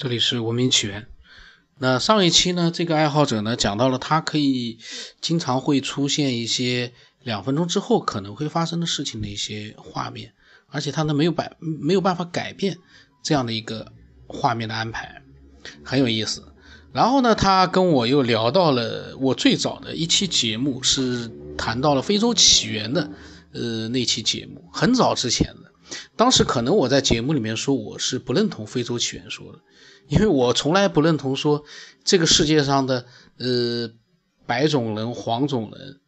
这里是文明起源。那上一期呢，这个爱好者呢讲到了他可以经常会出现一些两分钟之后可能会发生的事情的一些画面，而且他呢没有办没有办法改变这样的一个画面的安排，很有意思。然后呢，他跟我又聊到了我最早的一期节目，是谈到了非洲起源的呃那期节目，很早之前的。当时可能我在节目里面说我是不认同非洲起源说的，因为我从来不认同说这个世界上的呃白种人、黄种人、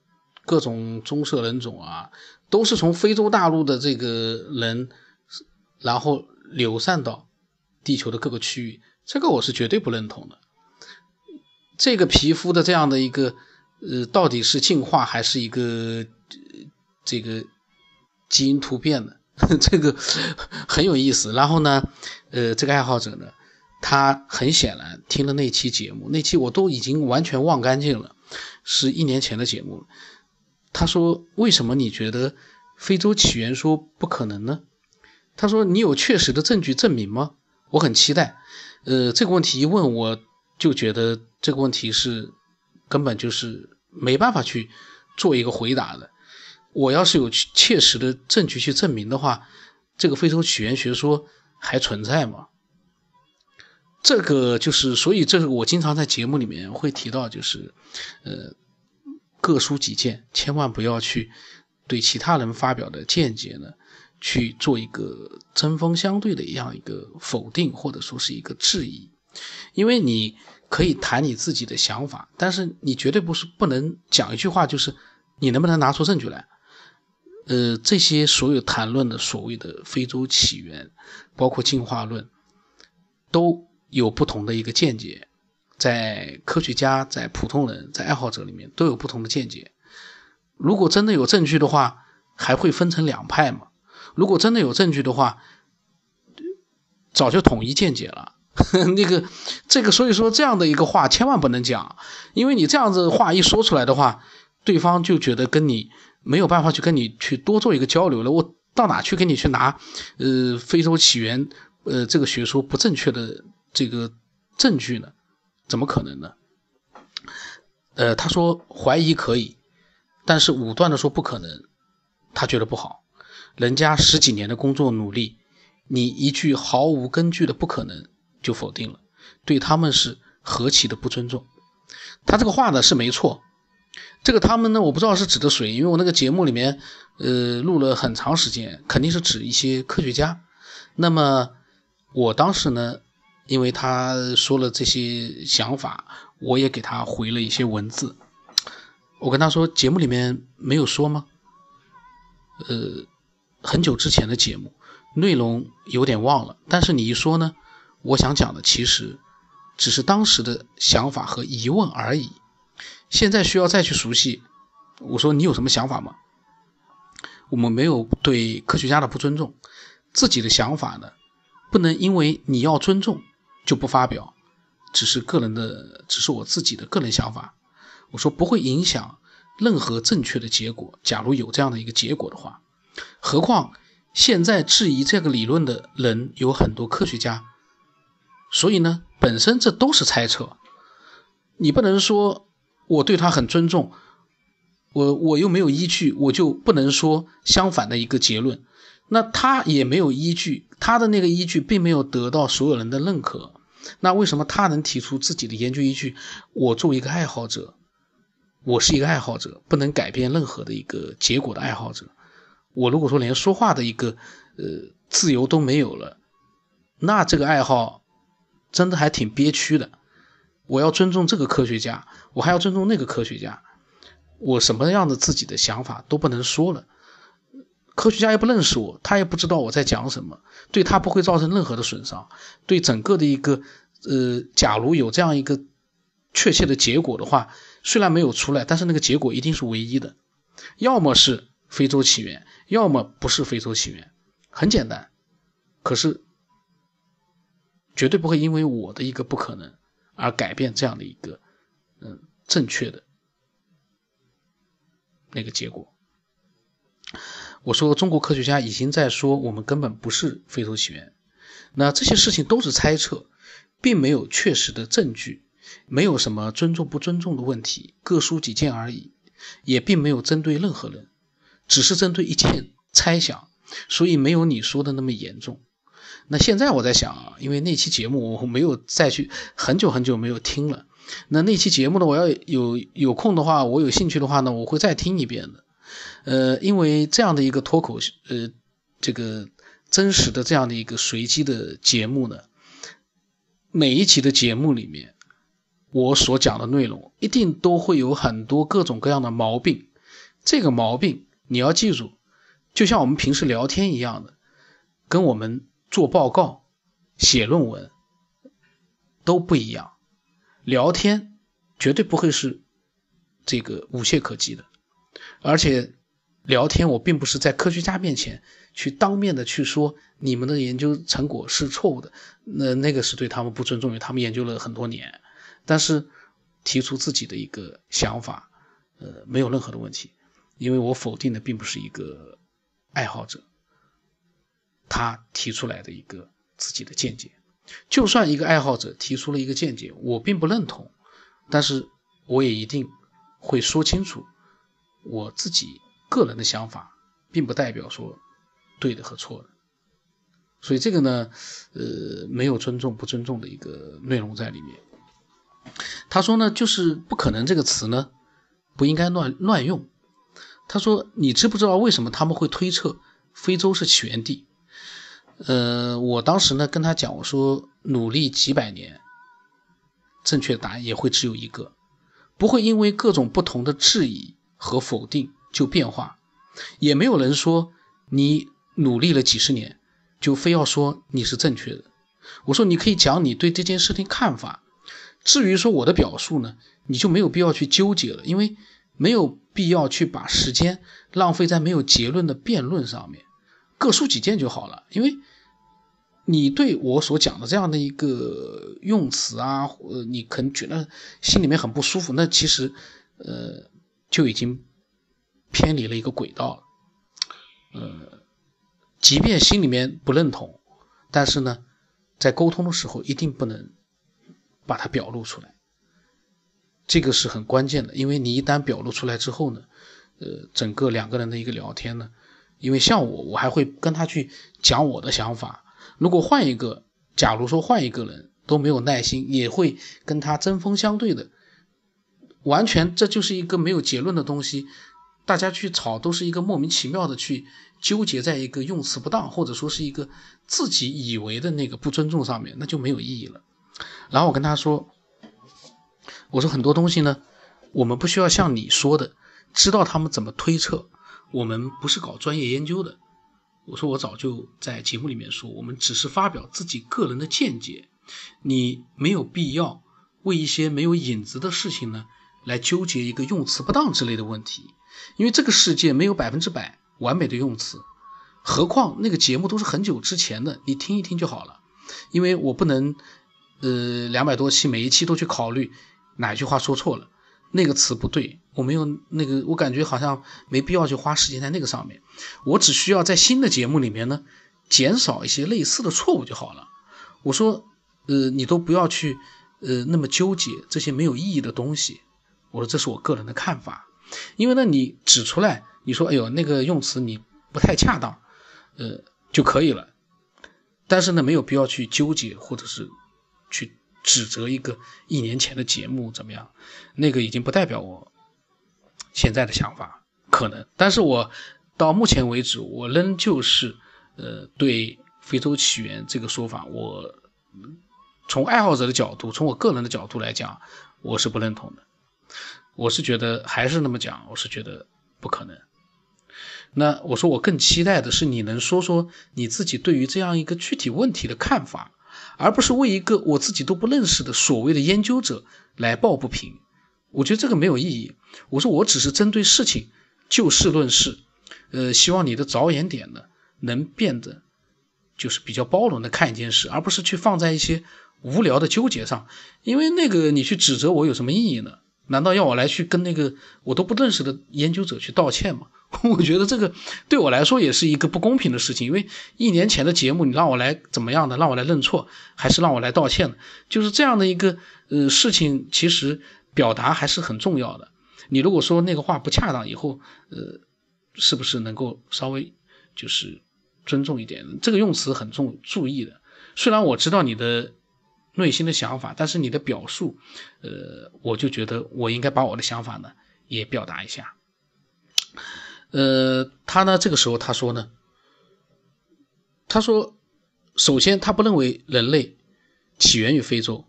各种棕色人种啊，都是从非洲大陆的这个人，然后流散到地球的各个区域，这个我是绝对不认同的。这个皮肤的这样的一个呃，到底是进化还是一个呃这个基因突变的？这个很有意思，然后呢，呃，这个爱好者呢，他很显然听了那期节目，那期我都已经完全忘干净了，是一年前的节目。他说：“为什么你觉得非洲起源说不可能呢？”他说：“你有确实的证据证明吗？”我很期待。呃，这个问题一问，我就觉得这个问题是根本就是没办法去做一个回答的。我要是有切实的证据去证明的话，这个非洲起源学说还存在吗？这个就是，所以这是我经常在节目里面会提到，就是，呃，各抒己见，千万不要去对其他人发表的见解呢去做一个针锋相对的一样一个否定，或者说是一个质疑，因为你可以谈你自己的想法，但是你绝对不是不能讲一句话，就是你能不能拿出证据来。呃，这些所有谈论的所谓的非洲起源，包括进化论，都有不同的一个见解，在科学家、在普通人、在爱好者里面都有不同的见解。如果真的有证据的话，还会分成两派吗？如果真的有证据的话，早就统一见解了。那个，这个，所以说这样的一个话千万不能讲，因为你这样子话一说出来的话，对方就觉得跟你。没有办法去跟你去多做一个交流了，我到哪去跟你去拿，呃，非洲起源，呃，这个学说不正确的这个证据呢？怎么可能呢？呃，他说怀疑可以，但是武断的说不可能，他觉得不好。人家十几年的工作努力，你一句毫无根据的不可能就否定了，对他们是何其的不尊重。他这个话呢是没错。这个他们呢，我不知道是指的谁，因为我那个节目里面，呃，录了很长时间，肯定是指一些科学家。那么我当时呢，因为他说了这些想法，我也给他回了一些文字。我跟他说，节目里面没有说吗？呃，很久之前的节目内容有点忘了，但是你一说呢，我想讲的其实只是当时的想法和疑问而已。现在需要再去熟悉。我说你有什么想法吗？我们没有对科学家的不尊重，自己的想法呢，不能因为你要尊重就不发表，只是个人的，只是我自己的个人想法。我说不会影响任何正确的结果。假如有这样的一个结果的话，何况现在质疑这个理论的人有很多科学家，所以呢，本身这都是猜测，你不能说。我对他很尊重，我我又没有依据，我就不能说相反的一个结论。那他也没有依据，他的那个依据并没有得到所有人的认可。那为什么他能提出自己的研究依据？我作为一个爱好者，我是一个爱好者，不能改变任何的一个结果的爱好者。我如果说连说话的一个呃自由都没有了，那这个爱好真的还挺憋屈的。我要尊重这个科学家，我还要尊重那个科学家，我什么样的自己的想法都不能说了。科学家也不认识我，他也不知道我在讲什么，对他不会造成任何的损伤。对整个的一个，呃，假如有这样一个确切的结果的话，虽然没有出来，但是那个结果一定是唯一的，要么是非洲起源，要么不是非洲起源，很简单。可是绝对不会因为我的一个不可能。而改变这样的一个，嗯，正确的那个结果。我说，中国科学家已经在说，我们根本不是非洲起源。那这些事情都是猜测，并没有确实的证据，没有什么尊重不尊重的问题，各抒己见而已，也并没有针对任何人，只是针对一件猜想，所以没有你说的那么严重。那现在我在想啊，因为那期节目我没有再去很久很久没有听了。那那期节目呢，我要有有空的话，我有兴趣的话呢，我会再听一遍的。呃，因为这样的一个脱口呃，这个真实的这样的一个随机的节目呢，每一期的节目里面，我所讲的内容一定都会有很多各种各样的毛病。这个毛病你要记住，就像我们平时聊天一样的，跟我们。做报告、写论文都不一样，聊天绝对不会是这个无懈可击的。而且聊天，我并不是在科学家面前去当面的去说你们的研究成果是错误的，那那个是对他们不尊重，因为他们研究了很多年。但是提出自己的一个想法，呃，没有任何的问题，因为我否定的并不是一个爱好者。他提出来的一个自己的见解，就算一个爱好者提出了一个见解，我并不认同，但是我也一定会说清楚我自己个人的想法，并不代表说对的和错的。所以这个呢，呃，没有尊重不尊重的一个内容在里面。他说呢，就是不可能这个词呢不应该乱乱用。他说，你知不知道为什么他们会推测非洲是起源地？呃，我当时呢跟他讲，我说努力几百年，正确答案也会只有一个，不会因为各种不同的质疑和否定就变化，也没有人说你努力了几十年就非要说你是正确的。我说你可以讲你对这件事情看法，至于说我的表述呢，你就没有必要去纠结了，因为没有必要去把时间浪费在没有结论的辩论上面，各抒己见就好了，因为。你对我所讲的这样的一个用词啊，呃，你可能觉得心里面很不舒服，那其实，呃，就已经偏离了一个轨道了。呃，即便心里面不认同，但是呢，在沟通的时候一定不能把它表露出来，这个是很关键的，因为你一旦表露出来之后呢，呃，整个两个人的一个聊天呢，因为像我，我还会跟他去讲我的想法。如果换一个，假如说换一个人都没有耐心，也会跟他针锋相对的，完全这就是一个没有结论的东西，大家去吵都是一个莫名其妙的去纠结在一个用词不当，或者说是一个自己以为的那个不尊重上面，那就没有意义了。然后我跟他说，我说很多东西呢，我们不需要像你说的，知道他们怎么推测，我们不是搞专业研究的。我说我早就在节目里面说，我们只是发表自己个人的见解，你没有必要为一些没有影子的事情呢来纠结一个用词不当之类的问题，因为这个世界没有百分之百完美的用词，何况那个节目都是很久之前的，你听一听就好了，因为我不能，呃，两百多期每一期都去考虑哪一句话说错了。那个词不对，我没有那个，我感觉好像没必要去花时间在那个上面。我只需要在新的节目里面呢，减少一些类似的错误就好了。我说，呃，你都不要去，呃，那么纠结这些没有意义的东西。我说这是我个人的看法，因为呢，你指出来，你说，哎呦，那个用词你不太恰当，呃，就可以了。但是呢，没有必要去纠结，或者是去。指责一个一年前的节目怎么样？那个已经不代表我现在的想法，可能。但是我到目前为止，我仍旧是呃对非洲起源这个说法，我从爱好者的角度，从我个人的角度来讲，我是不认同的。我是觉得还是那么讲，我是觉得不可能。那我说我更期待的是你能说说你自己对于这样一个具体问题的看法。而不是为一个我自己都不认识的所谓的研究者来抱不平，我觉得这个没有意义。我说我只是针对事情就事论事，呃，希望你的着眼点呢能变得就是比较包容的看一件事，而不是去放在一些无聊的纠结上。因为那个你去指责我有什么意义呢？难道要我来去跟那个我都不认识的研究者去道歉吗？我觉得这个对我来说也是一个不公平的事情，因为一年前的节目你让我来怎么样的，让我来认错，还是让我来道歉，就是这样的一个呃事情，其实表达还是很重要的。你如果说那个话不恰当，以后呃是不是能够稍微就是尊重一点？这个用词很重注意的。虽然我知道你的内心的想法，但是你的表述，呃，我就觉得我应该把我的想法呢也表达一下。呃，他呢？这个时候他说呢，他说，首先他不认为人类起源于非洲，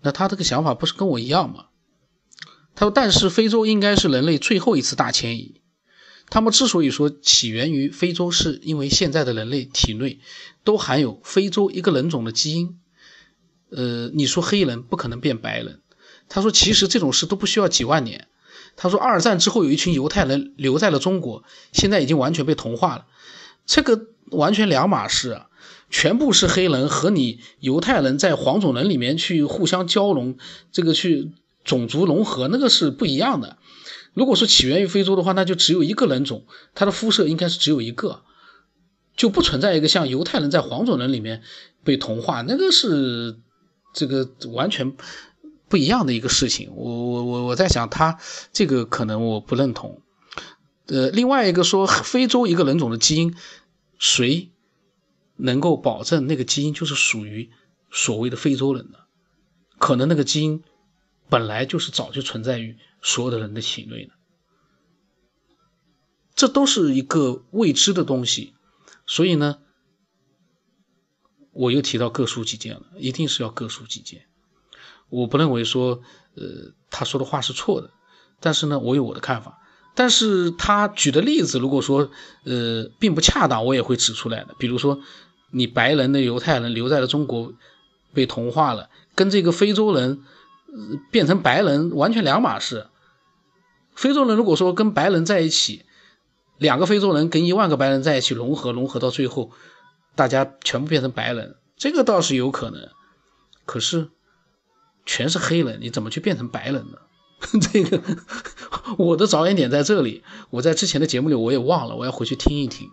那他这个想法不是跟我一样吗？他说，但是非洲应该是人类最后一次大迁移。他们之所以说起源于非洲，是因为现在的人类体内都含有非洲一个人种的基因。呃，你说黑人不可能变白人，他说其实这种事都不需要几万年。他说，二战之后有一群犹太人留在了中国，现在已经完全被同化了。这个完全两码事啊！全部是黑人和你犹太人在黄种人里面去互相交融，这个去种族融合，那个是不一样的。如果说起源于非洲的话，那就只有一个人种，他的肤色应该是只有一个，就不存在一个像犹太人在黄种人里面被同化，那个是这个完全。不一样的一个事情，我我我我在想，他这个可能我不认同。呃，另外一个说非洲一个人种的基因，谁能够保证那个基因就是属于所谓的非洲人呢？可能那个基因本来就是早就存在于所有的人的体内呢。这都是一个未知的东西，所以呢，我又提到各抒己见了，一定是要各抒己见。我不认为说，呃，他说的话是错的，但是呢，我有我的看法。但是他举的例子，如果说，呃，并不恰当，我也会指出来的。比如说，你白人的犹太人留在了中国，被同化了，跟这个非洲人变成白人完全两码事。非洲人如果说跟白人在一起，两个非洲人跟一万个白人在一起融合，融合到最后，大家全部变成白人，这个倒是有可能。可是。全是黑人，你怎么去变成白人呢？这个我的着眼点在这里。我在之前的节目里我也忘了，我要回去听一听。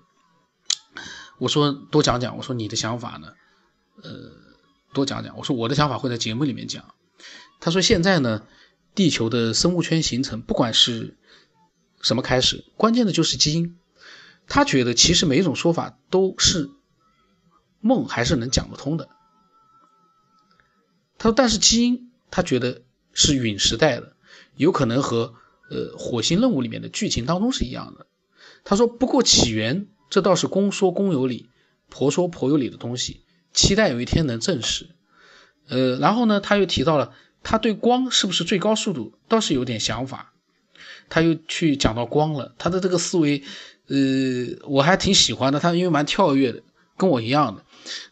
我说多讲讲，我说你的想法呢？呃，多讲讲。我说我的想法会在节目里面讲。他说现在呢，地球的生物圈形成，不管是什么开始，关键的就是基因。他觉得其实每一种说法都是梦，还是能讲得通的。他说：“但是基因，他觉得是陨时代的，有可能和呃火星任务里面的剧情当中是一样的。”他说：“不过起源，这倒是公说公有理，婆说婆有理的东西，期待有一天能证实。”呃，然后呢，他又提到了他对光是不是最高速度倒是有点想法，他又去讲到光了。他的这个思维，呃，我还挺喜欢的，他因为蛮跳跃的，跟我一样的。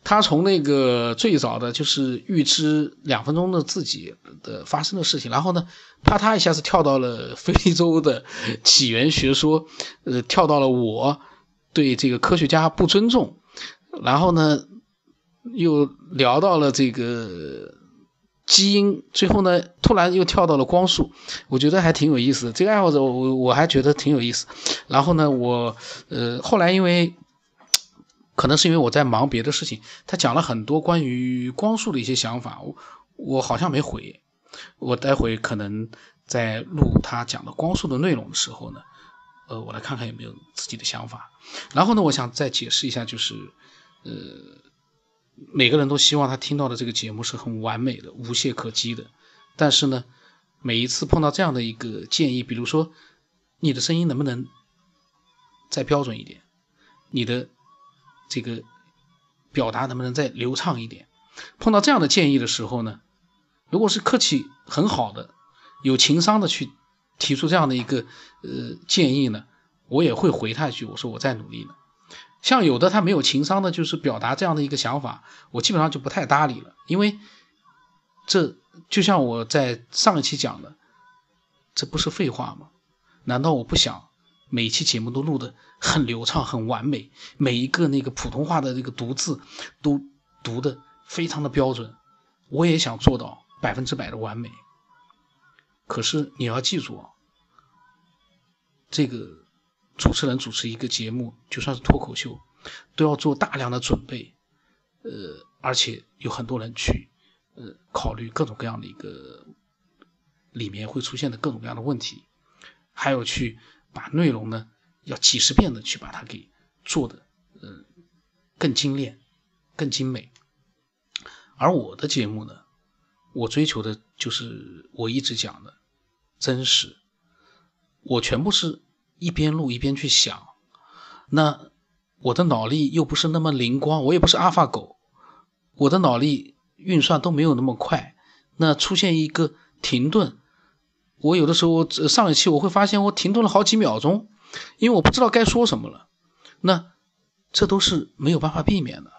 他从那个最早的就是预知两分钟的自己的发生的事情，然后呢，啪嗒一下子跳到了非洲的起源学说，呃，跳到了我对这个科学家不尊重，然后呢，又聊到了这个基因，最后呢，突然又跳到了光速，我觉得还挺有意思的。这个爱好者，我我还觉得挺有意思。然后呢，我呃后来因为。可能是因为我在忙别的事情，他讲了很多关于光速的一些想法，我我好像没回，我待会可能在录他讲的光速的内容的时候呢，呃，我来看看有没有自己的想法。然后呢，我想再解释一下，就是呃，每个人都希望他听到的这个节目是很完美的、无懈可击的，但是呢，每一次碰到这样的一个建议，比如说你的声音能不能再标准一点，你的。这个表达能不能再流畅一点？碰到这样的建议的时候呢，如果是客气很好的、有情商的去提出这样的一个呃建议呢，我也会回他一句，我说我在努力呢。像有的他没有情商的，就是表达这样的一个想法，我基本上就不太搭理了，因为这就像我在上一期讲的，这不是废话吗？难道我不想？每期节目都录得很流畅、很完美，每一个那个普通话的这个读字都读得非常的标准。我也想做到百分之百的完美，可是你要记住啊，这个主持人主持一个节目，就算是脱口秀，都要做大量的准备，呃，而且有很多人去，呃，考虑各种各样的一个里面会出现的各种各样的问题，还有去把内容呢，要几十遍的去把它给做的，呃，更精炼、更精美。而我的节目呢，我追求的就是我一直讲的。真实，我全部是一边录一边去想，那我的脑力又不是那么灵光，我也不是阿尔法狗，我的脑力运算都没有那么快。那出现一个停顿，我有的时候上一期我会发现我停顿了好几秒钟，因为我不知道该说什么了。那这都是没有办法避免的，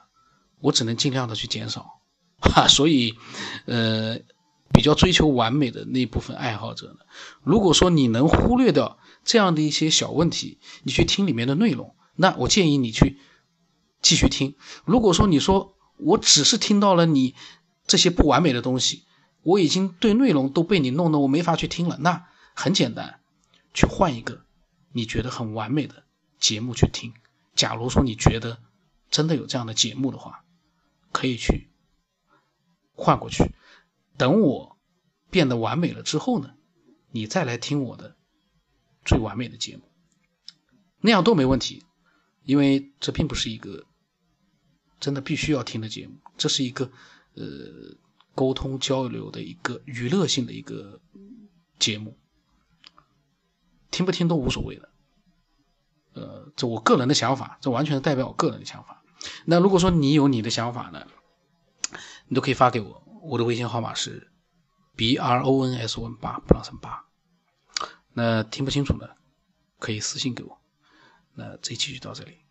我只能尽量的去减少。哈，所以，呃。比较追求完美的那部分爱好者呢？如果说你能忽略掉这样的一些小问题，你去听里面的内容，那我建议你去继续听。如果说你说我只是听到了你这些不完美的东西，我已经对内容都被你弄得我没法去听了，那很简单，去换一个你觉得很完美的节目去听。假如说你觉得真的有这样的节目的话，可以去换过去。等我变得完美了之后呢，你再来听我的最完美的节目，那样都没问题，因为这并不是一个真的必须要听的节目，这是一个呃沟通交流的一个娱乐性的一个节目，听不听都无所谓的，呃，这我个人的想法，这完全代表我个人的想法。那如果说你有你的想法呢，你都可以发给我。我的微信号码是 b r o n s o n 八 plus 八，那听不清楚呢，可以私信给我。那这期就到这里。